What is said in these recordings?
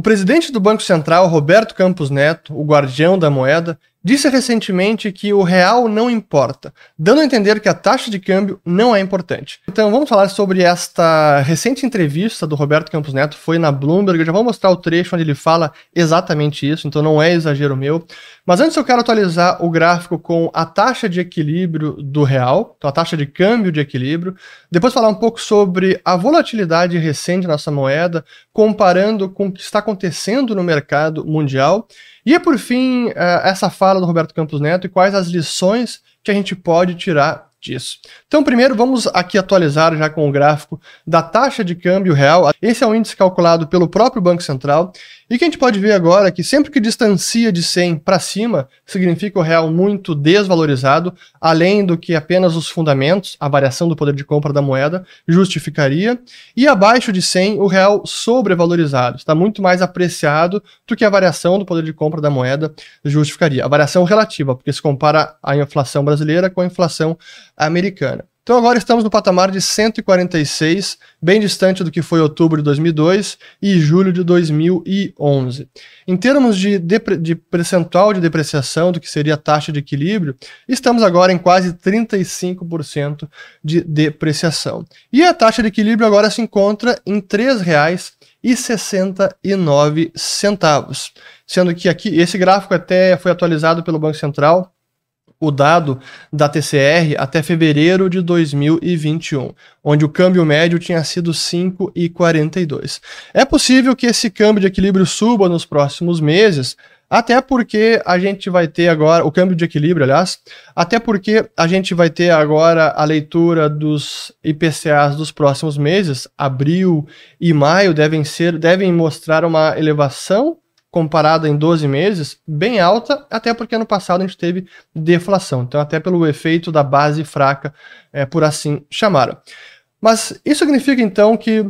O presidente do Banco Central, Roberto Campos Neto, o guardião da moeda, disse recentemente que o real não importa, dando a entender que a taxa de câmbio não é importante. Então vamos falar sobre esta recente entrevista do Roberto Campos Neto, foi na Bloomberg, eu já vou mostrar o trecho onde ele fala exatamente isso, então não é exagero meu. Mas antes eu quero atualizar o gráfico com a taxa de equilíbrio do real, então a taxa de câmbio de equilíbrio, depois falar um pouco sobre a volatilidade recente da nossa moeda, comparando com o que está acontecendo no mercado mundial. E, por fim, eh, essa fala do Roberto Campos Neto e quais as lições que a gente pode tirar disso. Então, primeiro, vamos aqui atualizar já com o gráfico da taxa de câmbio real. Esse é um índice calculado pelo próprio Banco Central e que a gente pode ver agora é que sempre que distancia de 100 para cima, significa o real muito desvalorizado, além do que apenas os fundamentos, a variação do poder de compra da moeda, justificaria, e abaixo de 100, o real sobrevalorizado, está muito mais apreciado do que a variação do poder de compra da moeda justificaria. A variação relativa, porque se compara a inflação brasileira com a inflação americana. Então agora estamos no patamar de 146, bem distante do que foi outubro de 2002 e julho de 2011. Em termos de, de percentual de depreciação do que seria a taxa de equilíbrio, estamos agora em quase 35% de depreciação. E a taxa de equilíbrio agora se encontra em R$ 3,69, sendo que aqui esse gráfico até foi atualizado pelo Banco Central o dado da TCR até fevereiro de 2021, onde o câmbio médio tinha sido 5,42. É possível que esse câmbio de equilíbrio suba nos próximos meses, até porque a gente vai ter agora, o câmbio de equilíbrio, aliás, até porque a gente vai ter agora a leitura dos IPCAs dos próximos meses, abril e maio devem ser, devem mostrar uma elevação comparada em 12 meses, bem alta, até porque ano passado a gente teve deflação. Então, até pelo efeito da base fraca, é, por assim chamar. Mas isso significa então que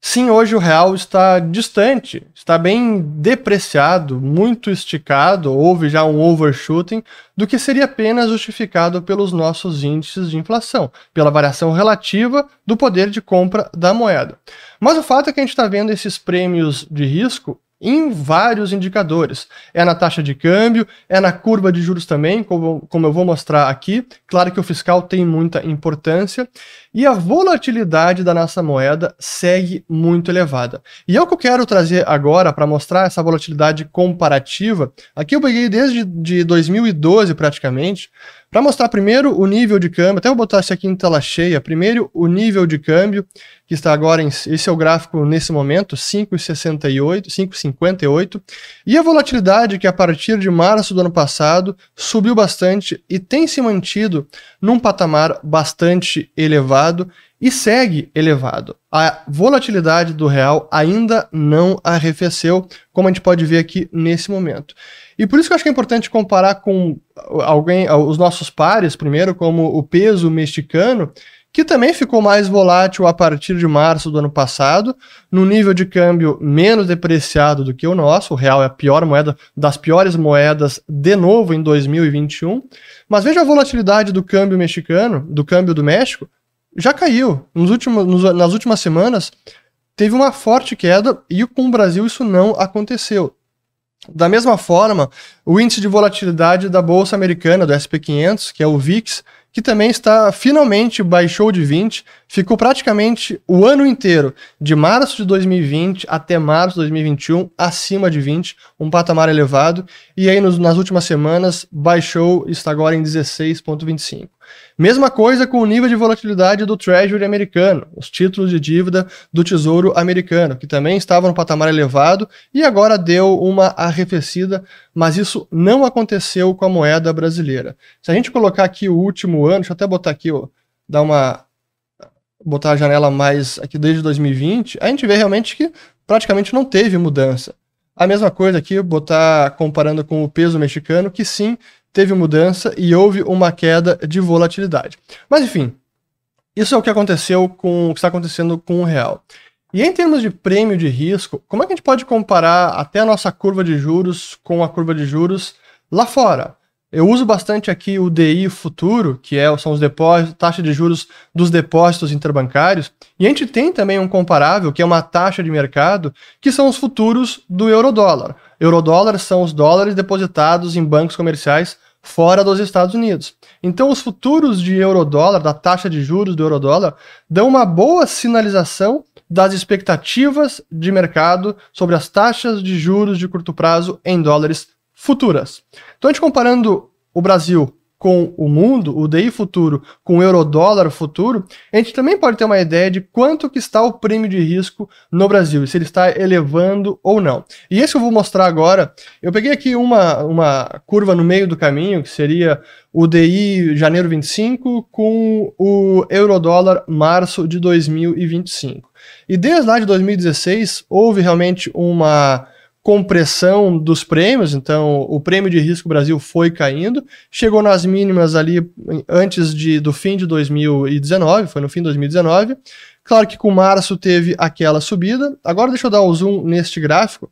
sim, hoje o real está distante, está bem depreciado, muito esticado, houve já um overshooting do que seria apenas justificado pelos nossos índices de inflação, pela variação relativa do poder de compra da moeda. Mas o fato é que a gente está vendo esses prêmios de risco em vários indicadores. É na taxa de câmbio, é na curva de juros também, como, como eu vou mostrar aqui. Claro que o fiscal tem muita importância. E a volatilidade da nossa moeda segue muito elevada. E é o que eu quero trazer agora para mostrar essa volatilidade comparativa. Aqui eu peguei desde de 2012 praticamente, para mostrar primeiro o nível de câmbio, até vou botar isso aqui em tela cheia, primeiro o nível de câmbio, que está agora em, esse é o gráfico nesse momento, 5,68, 5,58, e a volatilidade que a partir de março do ano passado subiu bastante e tem se mantido num patamar bastante elevado e segue elevado. A volatilidade do real ainda não arrefeceu, como a gente pode ver aqui nesse momento. E por isso que eu acho que é importante comparar com alguém, os nossos pares, primeiro, como o peso mexicano, que também ficou mais volátil a partir de março do ano passado, no nível de câmbio menos depreciado do que o nosso. O real é a pior moeda, das piores moedas, de novo em 2021. Mas veja a volatilidade do câmbio mexicano, do câmbio do México, já caiu. Nos últimos, nos, nas últimas semanas, teve uma forte queda e com o Brasil isso não aconteceu. Da mesma forma, o índice de volatilidade da Bolsa Americana, do SP500, que é o VIX, que também está finalmente baixou de 20, ficou praticamente o ano inteiro, de março de 2020 até março de 2021, acima de 20, um patamar elevado, e aí nos, nas últimas semanas baixou, está agora em 16,25. Mesma coisa com o nível de volatilidade do Treasury americano, os títulos de dívida do Tesouro americano, que também estavam no patamar elevado e agora deu uma arrefecida, mas isso não aconteceu com a moeda brasileira. Se a gente colocar aqui o último ano, deixa eu até botar aqui, ó, dar uma botar a janela mais aqui desde 2020, a gente vê realmente que praticamente não teve mudança. A mesma coisa aqui, botar comparando com o peso mexicano, que sim, teve mudança e houve uma queda de volatilidade. Mas enfim, isso é o que aconteceu com o que está acontecendo com o real. E em termos de prêmio de risco, como é que a gente pode comparar até a nossa curva de juros com a curva de juros lá fora? Eu uso bastante aqui o DI futuro, que é, são os depósitos, taxa de juros dos depósitos interbancários, e a gente tem também um comparável, que é uma taxa de mercado, que são os futuros do eurodólar. Eurodólar são os dólares depositados em bancos comerciais fora dos Estados Unidos. Então, os futuros de eurodólar, da taxa de juros do eurodólar, dão uma boa sinalização das expectativas de mercado sobre as taxas de juros de curto prazo em dólares futuras. Então, a gente comparando o Brasil com o mundo, o DI futuro com o euro-dólar futuro, a gente também pode ter uma ideia de quanto que está o prêmio de risco no Brasil, e se ele está elevando ou não. E esse eu vou mostrar agora. Eu peguei aqui uma, uma curva no meio do caminho, que seria o DI janeiro 25 com o euro-dólar março de 2025. E desde lá de 2016 houve realmente uma compressão dos prêmios, então o prêmio de risco Brasil foi caindo, chegou nas mínimas ali antes de, do fim de 2019, foi no fim de 2019. Claro que com março teve aquela subida. Agora deixa eu dar o zoom neste gráfico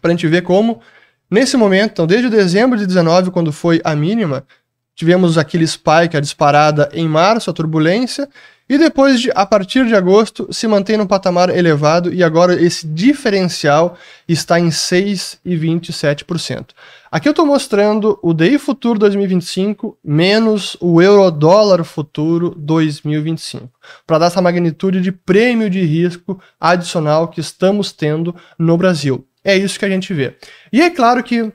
para a gente ver como, nesse momento, então, desde dezembro de 19, quando foi a mínima, tivemos aquele spike, a disparada em março, a turbulência, e depois, de, a partir de agosto, se mantém num patamar elevado e agora esse diferencial está em 6,27%. Aqui eu estou mostrando o DI Futuro 2025 menos o Euro-Dólar Futuro 2025, para dar essa magnitude de prêmio de risco adicional que estamos tendo no Brasil. É isso que a gente vê. E é claro que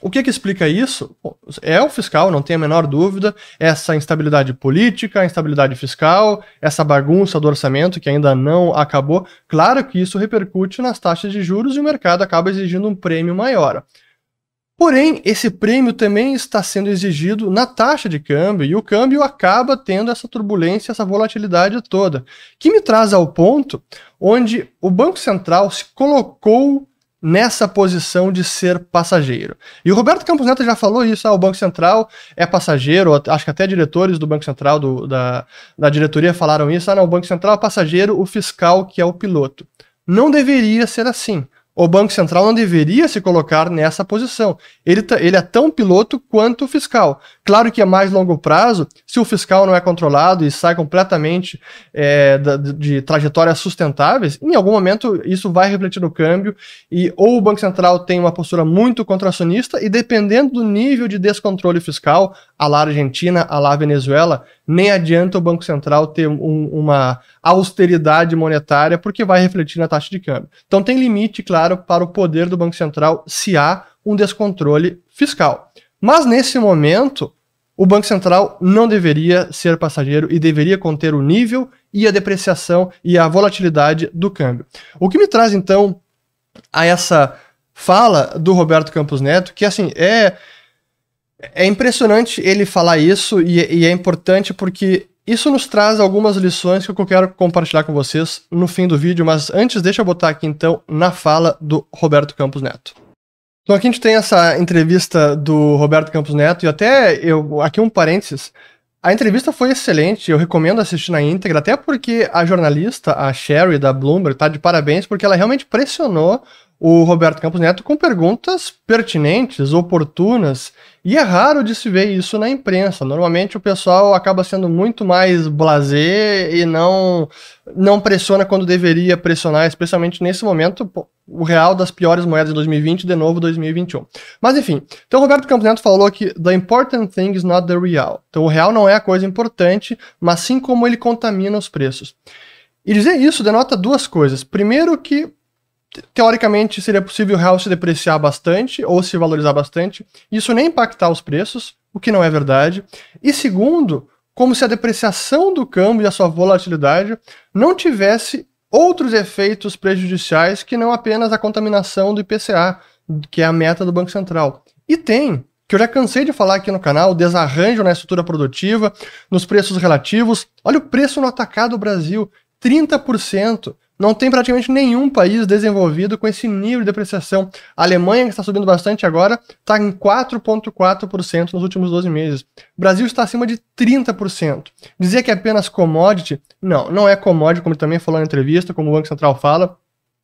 o que, que explica isso? É o fiscal, não tem a menor dúvida, essa instabilidade política, a instabilidade fiscal, essa bagunça do orçamento que ainda não acabou. Claro que isso repercute nas taxas de juros e o mercado acaba exigindo um prêmio maior. Porém, esse prêmio também está sendo exigido na taxa de câmbio e o câmbio acaba tendo essa turbulência, essa volatilidade toda, que me traz ao ponto onde o Banco Central se colocou nessa posição de ser passageiro. E o Roberto Campos Neto já falou isso, ah, o Banco Central é passageiro, acho que até diretores do Banco Central, do, da, da diretoria falaram isso, ah não, o Banco Central é passageiro, o fiscal que é o piloto. Não deveria ser assim o Banco Central não deveria se colocar nessa posição. Ele, tá, ele é tão piloto quanto o fiscal. Claro que a mais longo prazo, se o fiscal não é controlado e sai completamente é, de, de trajetórias sustentáveis, em algum momento isso vai refletir no câmbio e ou o Banco Central tem uma postura muito contracionista e dependendo do nível de descontrole fiscal, a lá Argentina, a lá Venezuela, nem adianta o Banco Central ter um, uma austeridade monetária, porque vai refletir na taxa de câmbio. Então tem limite, claro, para o poder do Banco Central se há um descontrole fiscal. Mas nesse momento, o Banco Central não deveria ser passageiro e deveria conter o nível e a depreciação e a volatilidade do câmbio. O que me traz então a essa fala do Roberto Campos Neto, que assim é é impressionante ele falar isso e, e, é importante porque isso nos traz algumas lições que eu quero compartilhar com vocês no fim do vídeo, mas antes deixa eu botar aqui então na fala do Roberto Campos Neto. Então aqui a gente tem essa entrevista do Roberto Campos Neto e até eu aqui um parênteses. A entrevista foi excelente, eu recomendo assistir na íntegra, até porque a jornalista, a Sherry da Bloomberg, tá de parabéns porque ela realmente pressionou o Roberto Campos Neto com perguntas pertinentes, oportunas, e é raro de se ver isso na imprensa. Normalmente o pessoal acaba sendo muito mais blasé e não não pressiona quando deveria pressionar, especialmente nesse momento, o real das piores moedas de 2020 de novo 2021. Mas enfim, então Roberto Campos Neto falou que the important thing is not the real. Então o real não é a coisa importante, mas sim como ele contamina os preços. E dizer isso denota duas coisas. Primeiro que teoricamente seria possível o real se depreciar bastante ou se valorizar bastante, isso nem impactar os preços, o que não é verdade. E segundo, como se a depreciação do câmbio e a sua volatilidade não tivesse outros efeitos prejudiciais que não apenas a contaminação do IPCA, que é a meta do Banco Central. E tem, que eu já cansei de falar aqui no canal, desarranjo na estrutura produtiva, nos preços relativos. Olha o preço no atacado Brasil, 30%. Não tem praticamente nenhum país desenvolvido com esse nível de depreciação. A Alemanha, que está subindo bastante agora, está em 4,4% nos últimos 12 meses. O Brasil está acima de 30%. Dizer que é apenas commodity? Não, não é commodity, como também falou na entrevista, como o Banco Central fala.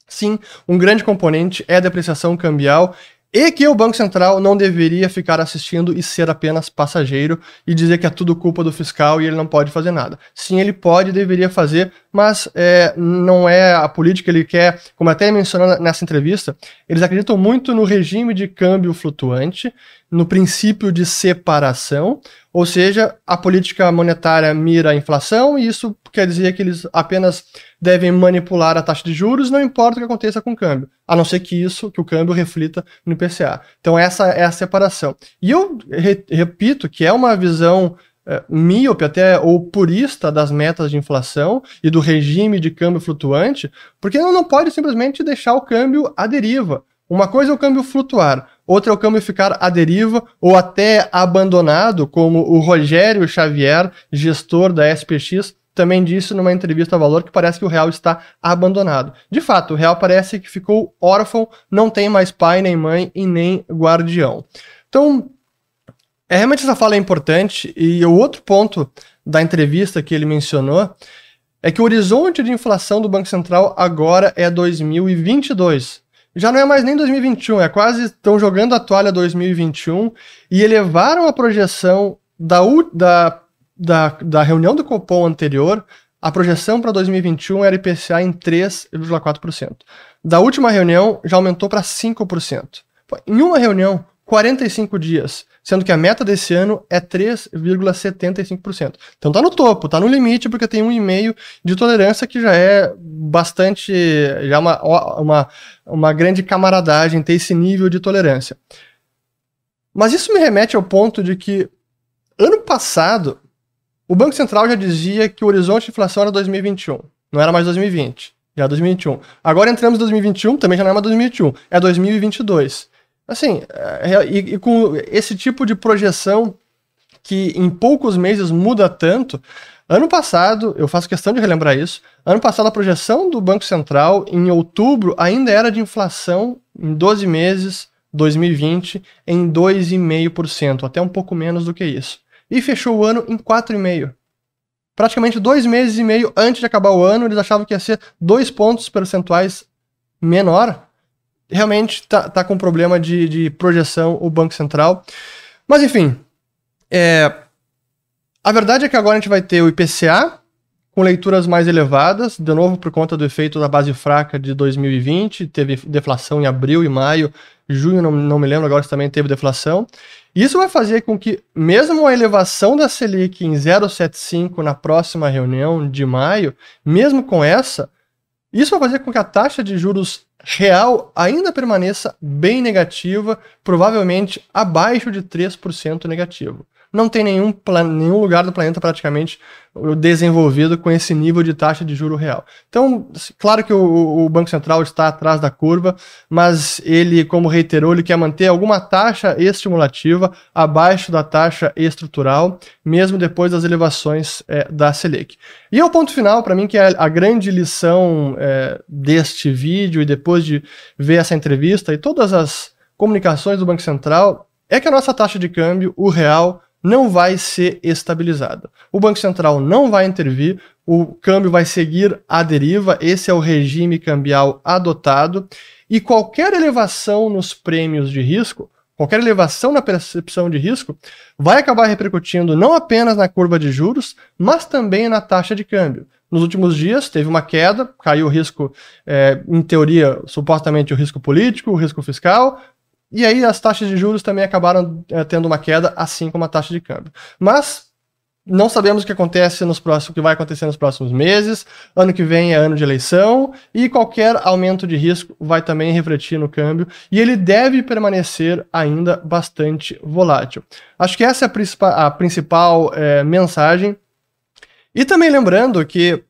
Sim, um grande componente é a depreciação cambial. e que o Banco Central não deveria ficar assistindo e ser apenas passageiro e dizer que é tudo culpa do fiscal e ele não pode fazer nada. Sim, ele pode, deveria fazer, mas é, não é a política ele quer, como até mencionou nessa entrevista, eles acreditam muito no regime de câmbio flutuante, no princípio de separação, ou seja, a política monetária mira a inflação e isso quer dizer que eles apenas devem manipular a taxa de juros, não importa o que aconteça com o câmbio, a não ser que isso, que o câmbio reflita no IPCA. Então essa é a separação. E eu re repito que é uma visão é, míope até ou purista das metas de inflação e do regime de câmbio flutuante, porque não pode simplesmente deixar o câmbio à deriva. Uma coisa é o câmbio flutuar, outra é o câmbio ficar à deriva ou até abandonado, como o Rogério Xavier, gestor da SPX, também disse numa entrevista a Valor que parece que o real está abandonado. De fato, o real parece que ficou órfão, não tem mais pai, nem mãe e nem guardião. Então, é, realmente essa fala é importante e o outro ponto da entrevista que ele mencionou é que o horizonte de inflação do Banco Central agora é 2022 já não é mais nem 2021, é quase estão jogando a toalha 2021 e elevaram a projeção da, da, da, da reunião do Copom anterior. A projeção para 2021 era IPCA em 3,4%. Da última reunião já aumentou para 5%. Em uma reunião, 45 dias, sendo que a meta desse ano é 3,75%. Então tá no topo, tá no limite, porque tem um e-mail de tolerância que já é bastante, já é uma, uma, uma grande camaradagem ter esse nível de tolerância. Mas isso me remete ao ponto de que ano passado o Banco Central já dizia que o horizonte de inflação era 2021, não era mais 2020, já 2021. Agora entramos em 2021, também já não é mais 2021, é 2022. Assim, é, e, e com esse tipo de projeção que em poucos meses muda tanto, Ano passado, eu faço questão de relembrar isso, ano passado a projeção do Banco Central em outubro ainda era de inflação em 12 meses, 2020, em 2,5%, até um pouco menos do que isso. E fechou o ano em 4,5%. Praticamente dois meses e meio antes de acabar o ano, eles achavam que ia ser dois pontos percentuais menor realmente tá, tá com problema de, de projeção o Banco Central. Mas enfim, é, a verdade é que agora a gente vai ter o IPCA com leituras mais elevadas, de novo por conta do efeito da base fraca de 2020, teve deflação em abril e maio, junho não, não me lembro agora também teve deflação. Isso vai fazer com que, mesmo a elevação da Selic em 0,75 na próxima reunião de maio, mesmo com essa, isso vai fazer com que a taxa de juros real ainda permaneça bem negativa, provavelmente abaixo de 3% negativo não tem nenhum, nenhum lugar do planeta praticamente desenvolvido com esse nível de taxa de juro real. Então, claro que o, o, Banco Central está atrás da curva, mas ele, como reiterou, ele quer manter alguma taxa estimulativa abaixo da taxa estrutural, mesmo depois das elevações é, da Selic. E o ponto final, para mim, que é a grande lição é, deste vídeo e depois de ver essa entrevista e todas as comunicações do Banco Central, é que a nossa taxa de câmbio, o real, não vai ser estabilizada. O Banco Central não vai intervir, o câmbio vai seguir à deriva, esse é o regime cambial adotado, e qualquer elevação nos prêmios de risco, qualquer elevação na percepção de risco, vai acabar repercutindo não apenas na curva de juros, mas também na taxa de câmbio. Nos últimos dias teve uma queda, caiu o risco, é, em teoria, supostamente o risco político, o risco fiscal, e aí as taxas de juros também acabaram é, tendo uma queda, assim como a taxa de câmbio. Mas não sabemos o que acontece nos próximos, o que vai acontecer nos próximos meses. Ano que vem é ano de eleição e qualquer aumento de risco vai também refletir no câmbio e ele deve permanecer ainda bastante volátil. Acho que essa é a principal, a principal é, mensagem. E também lembrando que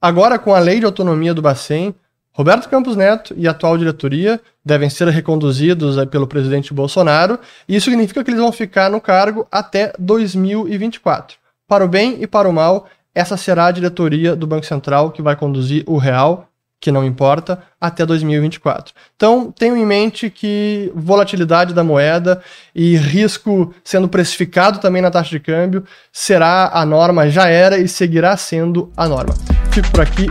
agora com a lei de autonomia do Bacen, Roberto Campos Neto e a atual diretoria devem ser reconduzidos pelo presidente Bolsonaro, e isso significa que eles vão ficar no cargo até 2024. Para o bem e para o mal, essa será a diretoria do Banco Central que vai conduzir o real, que não importa, até 2024. Então, tenham em mente que volatilidade da moeda e risco sendo precificado também na taxa de câmbio será a norma, já era e seguirá sendo a norma. Fico por aqui,